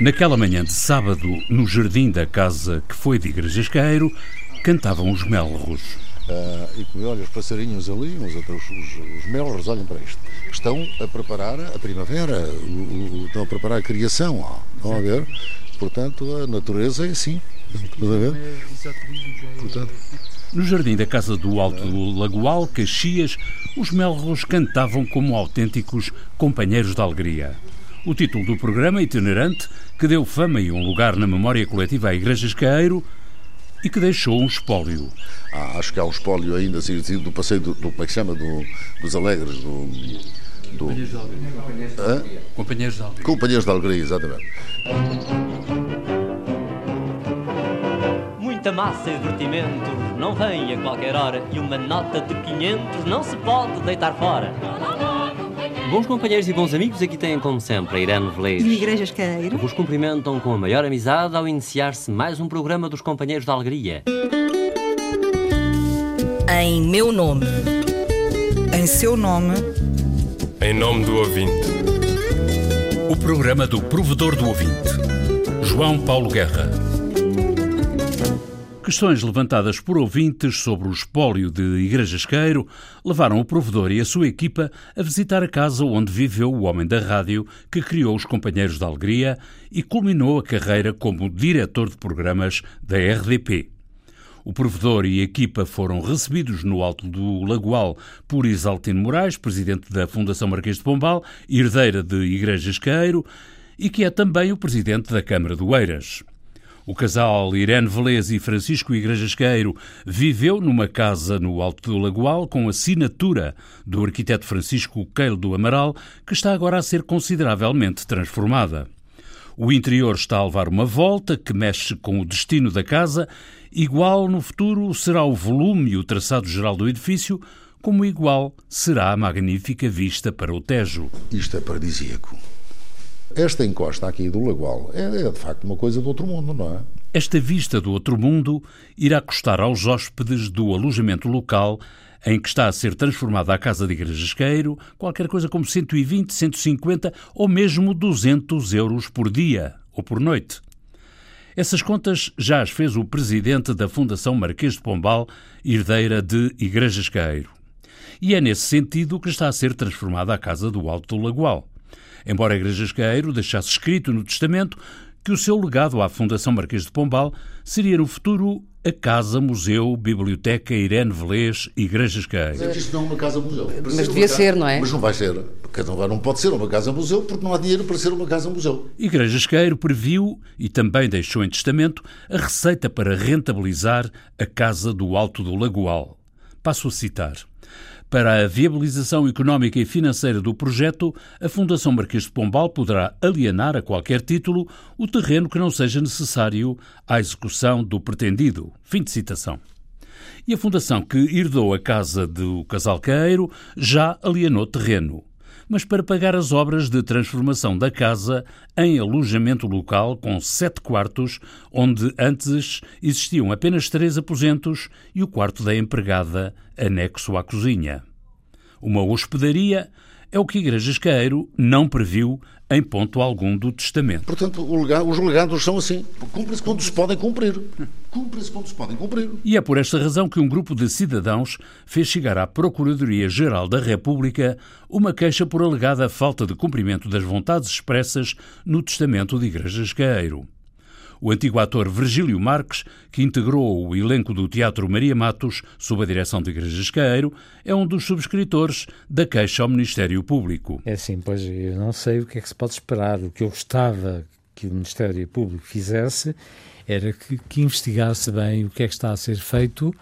Naquela manhã de sábado, no jardim da casa que foi de Igrejasqueiro, cantavam os melros. Uh, e que olha os passarinhos ali, os, outros, os, os melros, olhem para isto. Estão a preparar a primavera, o, o, estão a preparar a criação. Ó. Estão a ver? Portanto, a natureza é assim. Estás a ver? Portanto, no jardim da casa do Alto do Lagoal, Caxias, os melros cantavam como autênticos companheiros de alegria. O título do programa itinerante, que deu fama e um lugar na memória coletiva à Igreja Escaeiro e que deixou um espólio. Ah, acho que há um espólio ainda assim, do passeio do, do como é que chama, do, dos Alegres, do, do... Companheiros de Alegria. Companheiros de Alegria. Companheiros de Alegria, exatamente. Muita massa e divertimento não vem a qualquer hora e uma nota de 500 não se pode deitar fora. Bons companheiros e bons amigos, aqui têm como sempre a Irene Velez. E Igrejas Queiro. Vos cumprimentam com a maior amizade ao iniciar-se mais um programa dos Companheiros da Alegria. Em meu nome. Em seu nome. Em nome do ouvinte. O programa do provedor do ouvinte. João Paulo Guerra. Questões levantadas por ouvintes sobre o espólio de Igrejasqueiro levaram o provedor e a sua equipa a visitar a casa onde viveu o homem da rádio que criou os Companheiros da Alegria e culminou a carreira como diretor de programas da RDP. O provedor e a equipa foram recebidos no Alto do Lagoal por Isaltino Moraes, presidente da Fundação Marquês de Pombal, herdeira de Igrejasqueiro, e que é também o presidente da Câmara do Eiras. O casal Irene Velez e Francisco Igrejasqueiro viveu numa casa no Alto do Lagoal com assinatura do arquiteto Francisco Queilo do Amaral, que está agora a ser consideravelmente transformada. O interior está a levar uma volta que mexe com o destino da casa. Igual no futuro será o volume e o traçado geral do edifício, como igual será a magnífica vista para o Tejo. Isto é paradisíaco. Esta encosta aqui do Lagoal é, é, de facto uma coisa do outro mundo, não é? Esta vista do outro mundo irá custar aos hóspedes do alojamento local em que está a ser transformada a Casa de Igrejasqueiro qualquer coisa como 120, 150 ou mesmo 200 euros por dia ou por noite. Essas contas já as fez o presidente da Fundação Marquês de Pombal, herdeira de Igrejasqueiro. E é nesse sentido que está a ser transformada a Casa do Alto do Lagoal embora a Igreja Escaeiro deixasse escrito no testamento que o seu legado à Fundação Marquês de Pombal seria no futuro a Casa Museu Biblioteca Irene Velez Igreja Escaeiro. Mas isto não é uma casa museu. Mas devia ser, não é? Mas não vai ser. Não pode ser uma casa museu porque não há dinheiro para ser uma casa museu. Igreja Esqueiro previu e também deixou em testamento a receita para rentabilizar a Casa do Alto do Lagoal. Passo a citar. Para a viabilização económica e financeira do projeto, a Fundação Marquês de Pombal poderá alienar a qualquer título o terreno que não seja necessário à execução do pretendido. Fim de citação. E a Fundação que herdou a casa do Casalqueiro já alienou terreno mas para pagar as obras de transformação da casa em alojamento local com sete quartos, onde antes existiam apenas três aposentos e o quarto da empregada anexo à cozinha. Uma hospedaria é o que Igreja Escaeiro não previu em ponto algum do testamento. Portanto, os legados são assim. Cumprem-se quando se podem cumprir. Cumprem-se quando se podem cumprir. E é por esta razão que um grupo de cidadãos fez chegar à Procuradoria-Geral da República uma queixa por alegada falta de cumprimento das vontades expressas no testamento de Igreja Escaeiro. O antigo ator Virgílio Marques, que integrou o elenco do Teatro Maria Matos sob a direção de Igreja Escaeiro, é um dos subscritores da queixa ao Ministério Público. É assim, pois eu não sei o que é que se pode esperar. O que eu gostava que o Ministério Público fizesse era que, que investigasse bem o que é que está a ser feito,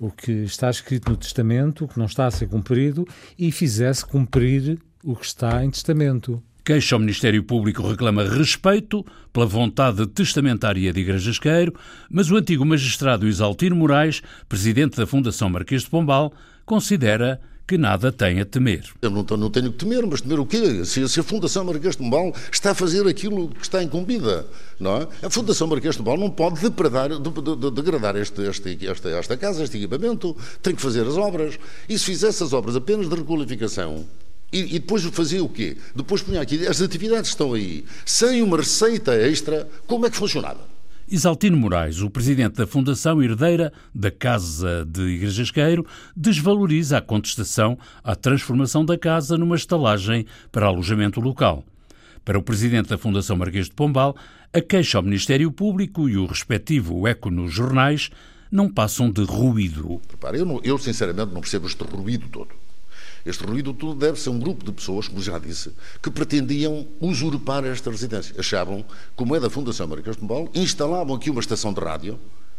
o que está escrito no testamento, o que não está a ser cumprido e fizesse cumprir o que está em testamento. Queixa ao Ministério Público reclama respeito pela vontade testamentária de Igrejasqueiro, mas o antigo magistrado Isaltino Moraes, presidente da Fundação Marquês de Pombal, considera que nada tem a temer. Eu não, não tenho que temer, mas temer o quê? Se, se, a Fundação Marquês de Pombal está a fazer aquilo que está incumbida, não é? A Fundação Marquês de Pombal não pode depredar, de, de, degradar este, este, esta, esta casa, este equipamento, tem que fazer as obras. E se fizesse as obras apenas de requalificação, E, e, depois fazia o quê? Depois punha aqui, as atividades estão aí, sem uma receita extra, como é que funcionava? Isaltino Moraes, o presidente da Fundação Herdeira da Casa de Igrejasqueiro, desvaloriza a contestação à transformação da casa numa estalagem para alojamento local. Para o presidente da Fundação Marquês de Pombal, a queixa ao Ministério Público e o respectivo eco nos jornais não passam de ruído. Eu sinceramente não percebo este ruído todo. Este ruído todo deve ser um grupo de pessoas, como já disse, que pretendiam usurpar esta residência. Achavam, como é da Fundação Marquês de Pombal, instalavam aqui uma estação de rádio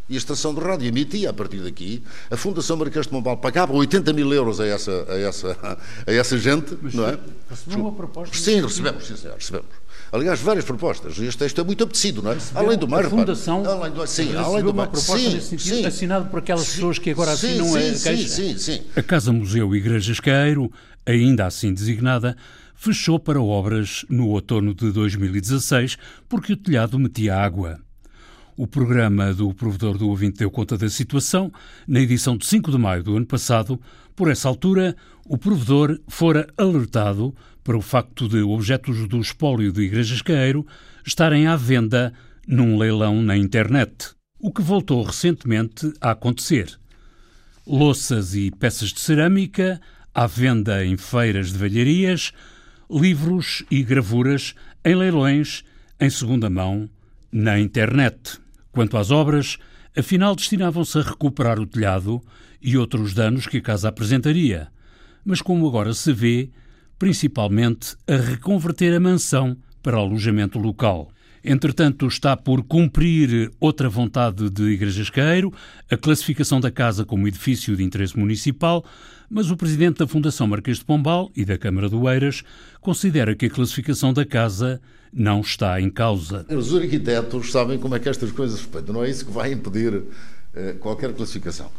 e a estação de rádio emitia a partir daqui. A Fundação Marquês de Pombal pagava 80 mil euros a essa, a essa, a essa gente, Mas não é? Recebeu uma proposta? Sim, recebemos, sim, senhor, recebemos. Aliás, várias propostas. Este texto é muito apetecido, não é? Recebeu além do mais, a Fundação além do, sim, além do uma mais, proposta sim, nesse sentido, sim, assinado por aquelas sim, pessoas que agora assinam sim, a sim, queixa. Sim, sim, A Casa Museu Igrejasqueiro, ainda assim designada, fechou para obras no outono de 2016 porque o telhado metia água. O programa do Provedor do Ouvinte deu conta da situação na edição de 5 de maio do ano passado. Por essa altura, o provedor fora alertado para o facto de objetos do espólio de Igrejas Caeiro estarem à venda num leilão na internet, o que voltou recentemente a acontecer. Louças e peças de cerâmica à venda em feiras de velharias, livros e gravuras em leilões em segunda mão na internet. Quanto às obras, afinal destinavam-se a recuperar o telhado e outros danos que a casa apresentaria, mas como agora se vê, principalmente a reconverter a mansão para alojamento local. Entretanto, está por cumprir outra vontade de Igrejasqueiro, a classificação da casa como edifício de interesse municipal, mas o presidente da Fundação Marquês de Pombal e da Câmara do Eiras considera que a classificação da casa não está em causa. Os arquitetos sabem como é que estas coisas se não é isso que vai impedir qualquer classificação.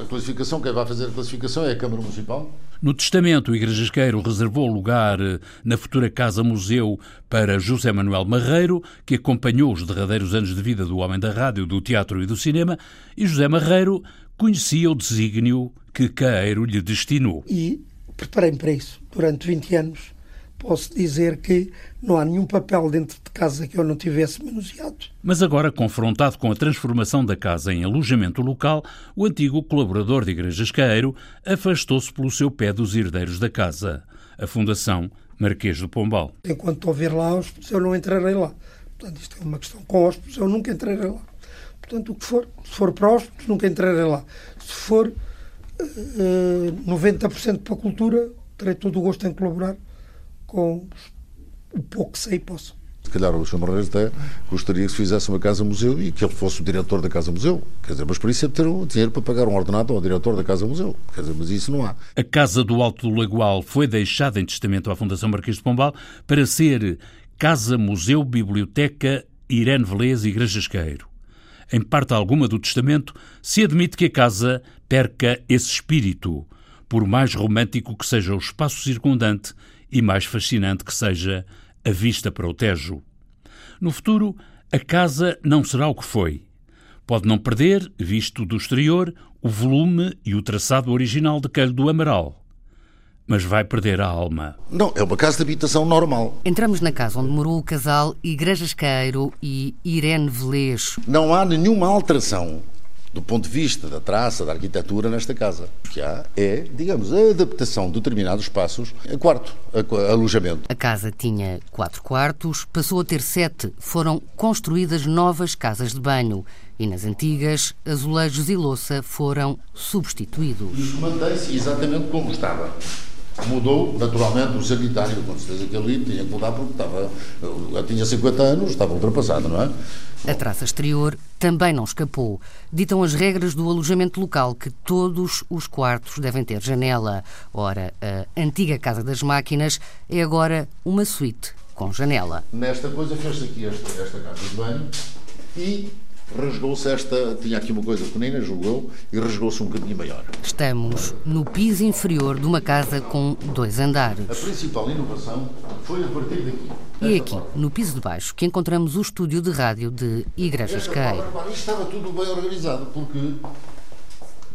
A classificação, quem vai fazer a classificação é a Câmara Municipal. No testamento, o Igrejasqueiro reservou lugar eh, na futura Casa-Museu para José Manuel Marreiro, que acompanhou os derradeiros anos de vida do homem da rádio, do teatro e do cinema, e José Marreiro conhecia o desígnio que Caeiro lhe destinou. E preparei-me para isso. Durante 20 anos, posso dizer que não há nenhum papel dentro de casa que eu não tivesse manuseado. Mas agora, confrontado com a transformação da casa em alojamento local, o antigo colaborador de Igrejas Caeiro afastou-se pelo seu pé dos herdeiros da casa, a Fundação Marquês do Pombal. Enquanto houver lá hóspedes, eu não entrarei lá. Portanto, isto é uma questão com hóspedes, eu nunca entrarei lá. Portanto, o que for, se for para hóspedes, nunca entrarei lá. Se for uh, 90% para a cultura, terei todo o gosto em colaborar com o pouco que sei e posso. Se calhar o Sr. Marreiros até gostaria que se fizesse uma casa-museu e que ele fosse o diretor da casa-museu. Quer dizer, mas por isso é ter o dinheiro para pagar um ordenado ao diretor da casa-museu. Quer dizer, mas isso não há. A Casa do Alto do Lagoal foi deixada em testamento à Fundação Marquês de Pombal para ser Casa-Museu Biblioteca Irene Velez e Grajasqueiro. Em parte alguma do testamento, se admite que a casa perca esse espírito, por mais romântico que seja o espaço circundante e mais fascinante que seja a vista para o Tejo. No futuro, a casa não será o que foi. Pode não perder, visto do exterior, o volume e o traçado original de Calho do Amaral. Mas vai perder a alma. Não, é uma casa de habitação normal. Entramos na casa onde morou o casal Igrejas Queiro e Irene Velez. Não há nenhuma alteração do ponto de vista da traça, da arquitetura nesta casa. O que há é, digamos, a adaptação de determinados espaços a quarto, a, alojamento. A casa tinha quatro quartos, passou a ter sete. Foram construídas novas casas de banho e nas antigas, azulejos e louça foram substituídos. Mantém-se exatamente como estava. Mudou, naturalmente, o sanitário, com certeza que ali tinha que mudar porque estava, tinha 50 anos, estava ultrapassado, não é? A traça exterior também não escapou. Ditam as regras do alojamento local que todos os quartos devem ter janela. Ora, a antiga Casa das Máquinas é agora uma suíte com janela. Nesta coisa fez-se aqui esta, esta casa de banho e rasgou-se esta, tinha aqui uma coisa pequenina, julgou, e rasgou-se um bocadinho maior. Estamos no piso inferior de uma casa com dois andares. A principal inovação foi a partir daqui. E aqui, no piso de baixo, que encontramos o estúdio de rádio de Igrejas Caio. Isto estava tudo bem organizado, porque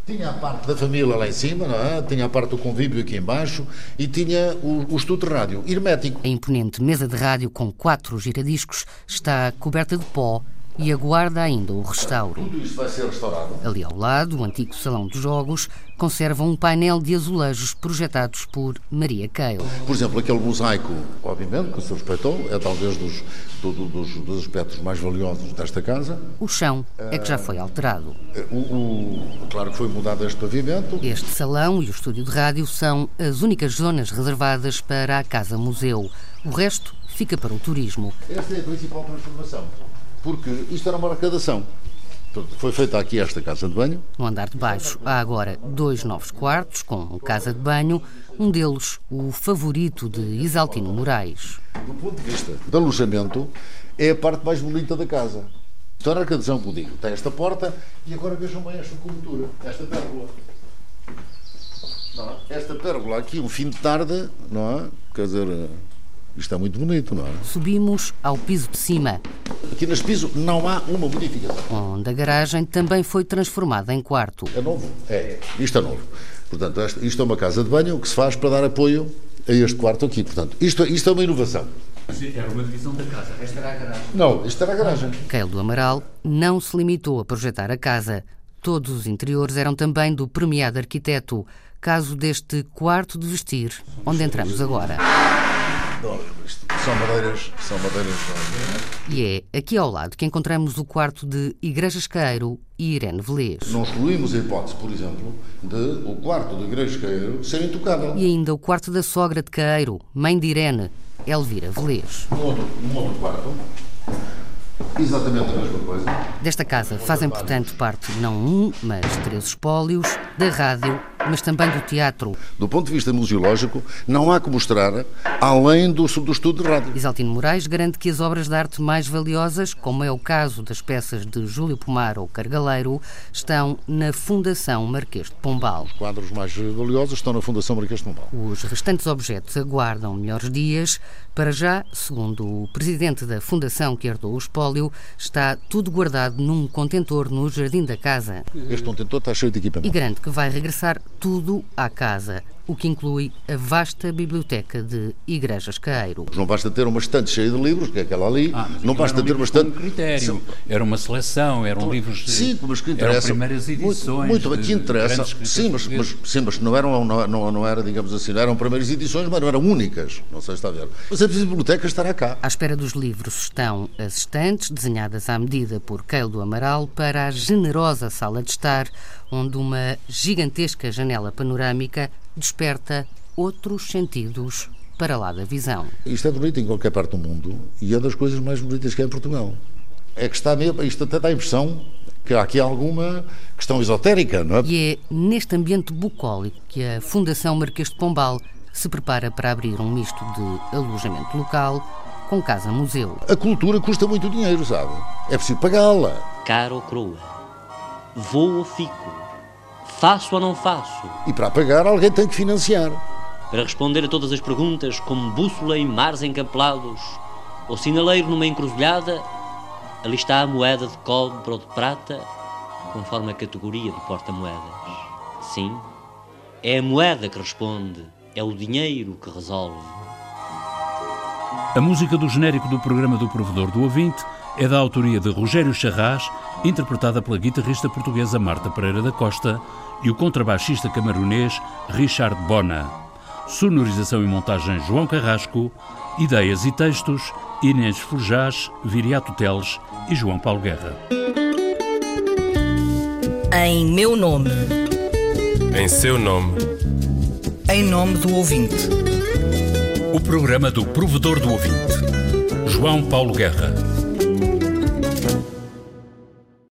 Tinha a parte da família lá em cima, não é? tinha a parte do convívio aqui embaixo e tinha o, o estudo de rádio, hermético. A imponente mesa de rádio com quatro giradiscos está coberta de pó e aguarda ainda o restauro. Tudo isto vai ser restaurado. Ali ao lado, o antigo salão de jogos conserva um painel de azulejos projetados por Maria Keil. Por exemplo, aquele mosaico, obviamente, que se respeitou, é talvez dos, do, do, dos, dos aspectos mais valiosos desta casa. O chão é que já foi alterado. O, o, claro que foi mudado este pavimento. Este salão e o estúdio de rádio são as únicas zonas reservadas para a Casa-Museu. O resto fica para o turismo. Esta é a principal transformação porque isto era uma arrecadação. Foi feita aqui esta casa de banho. No andar de baixo há agora dois novos quartos com casa de banho, um deles o favorito de Isaltino Moraes. Do ponto de vista de alojamento, é a parte mais bonita da casa. Isto é a arrecadação que eu digo. Tem esta porta e agora vejam bem esta cobertura, esta pérgola. É? Esta pérgola aqui, um fim de tarde, não é? Quer dizer, isto é muito bonito, não é? Subimos ao piso de cima. Aqui neste piso não há uma modificação. Onde a garagem também foi transformada em quarto. É novo? É. Isto é novo. Portanto, isto é uma casa de banho que se faz para dar apoio a este quarto aqui. Portanto, isto, isto é uma inovação. Era uma divisão da casa. Esta era a garagem. Não, isto era a garagem. Keil do Amaral não se limitou a projetar a casa. Todos os interiores eram também do premiado arquiteto. Caso deste quarto de vestir, onde entramos agora. São madeiras, são madeiras. E é aqui ao lado que encontramos o quarto de Igrejas Queiro e Irene Velez. Não excluímos a hipótese, por exemplo, de o quarto de Igrejas Queiro ser intocável. E ainda o quarto da sogra de Queiro, mãe de Irene, Elvira Velez. Outro, um outro quarto Exatamente a mesma coisa. Desta casa fazem, portanto, parte não um, mas três espólios, da rádio, mas também do teatro. Do ponto de vista museológico, não há que mostrar além do, do estudo de rádio. Isaltino Moraes garante que as obras de arte mais valiosas, como é o caso das peças de Júlio Pomar ou Cargaleiro, estão na Fundação Marquês de Pombal. Os quadros mais valiosos estão na Fundação Marquês de Pombal. Os restantes objetos aguardam melhores dias. Para já, segundo o presidente da Fundação que herdou o espólio, está tudo guardado num contentor no jardim da casa. Este contentor está cheio de equipamento. E garante que vai regressar tudo à casa o que inclui a vasta biblioteca de Igrejas Caeiro. Não basta ter uma estante cheia de livros, que é aquela ali, ah, não basta ter uma estante... Um critério, era uma seleção, eram livros... Sim, mas que interessa... Eram primeiras edições... Muito, muito que interessa... Sim mas, mas, sim, mas não eram, não, não, não era, digamos assim, eram primeiras edições, mas não eram únicas, não sei se está a ver. Mas a biblioteca estará cá. À espera dos livros estão as estantes, desenhadas à medida por Keil do Amaral, para a generosa sala de estar, onde uma gigantesca janela panorâmica desperta outros sentidos para lá da visão. Isto é bonito em qualquer parte do mundo e é das coisas mais bonitas que é em Portugal. É que está mesmo, isto até dá a impressão que há aqui alguma questão esotérica, não é? E é neste ambiente bucólico que a Fundação Marquês de Pombal se prepara para abrir um misto de alojamento local com casa-museu. A cultura custa muito dinheiro, sabe? É preciso pagá-la. Caro ou croa, vou ou fico, Faço ou não faço? E para pagar, alguém tem que financiar. Para responder a todas as perguntas, como bússola em mares encapelados ou sinaleiro numa encruzilhada, ali está a moeda de cobre ou de prata, conforme a categoria do porta-moedas. Sim, é a moeda que responde, é o dinheiro que resolve. A música do genérico do programa do Provedor do Ouvinte é da autoria de Rogério Charras, interpretada pela guitarrista portuguesa Marta Pereira da Costa e o contrabaixista camarunês Richard Bona. Sonorização e montagem João Carrasco. Ideias e textos Inês Forjás, Viriato Teles e João Paulo Guerra. Em meu nome. Em seu nome. Em nome do ouvinte. O programa do provedor do ouvinte. João Paulo Guerra.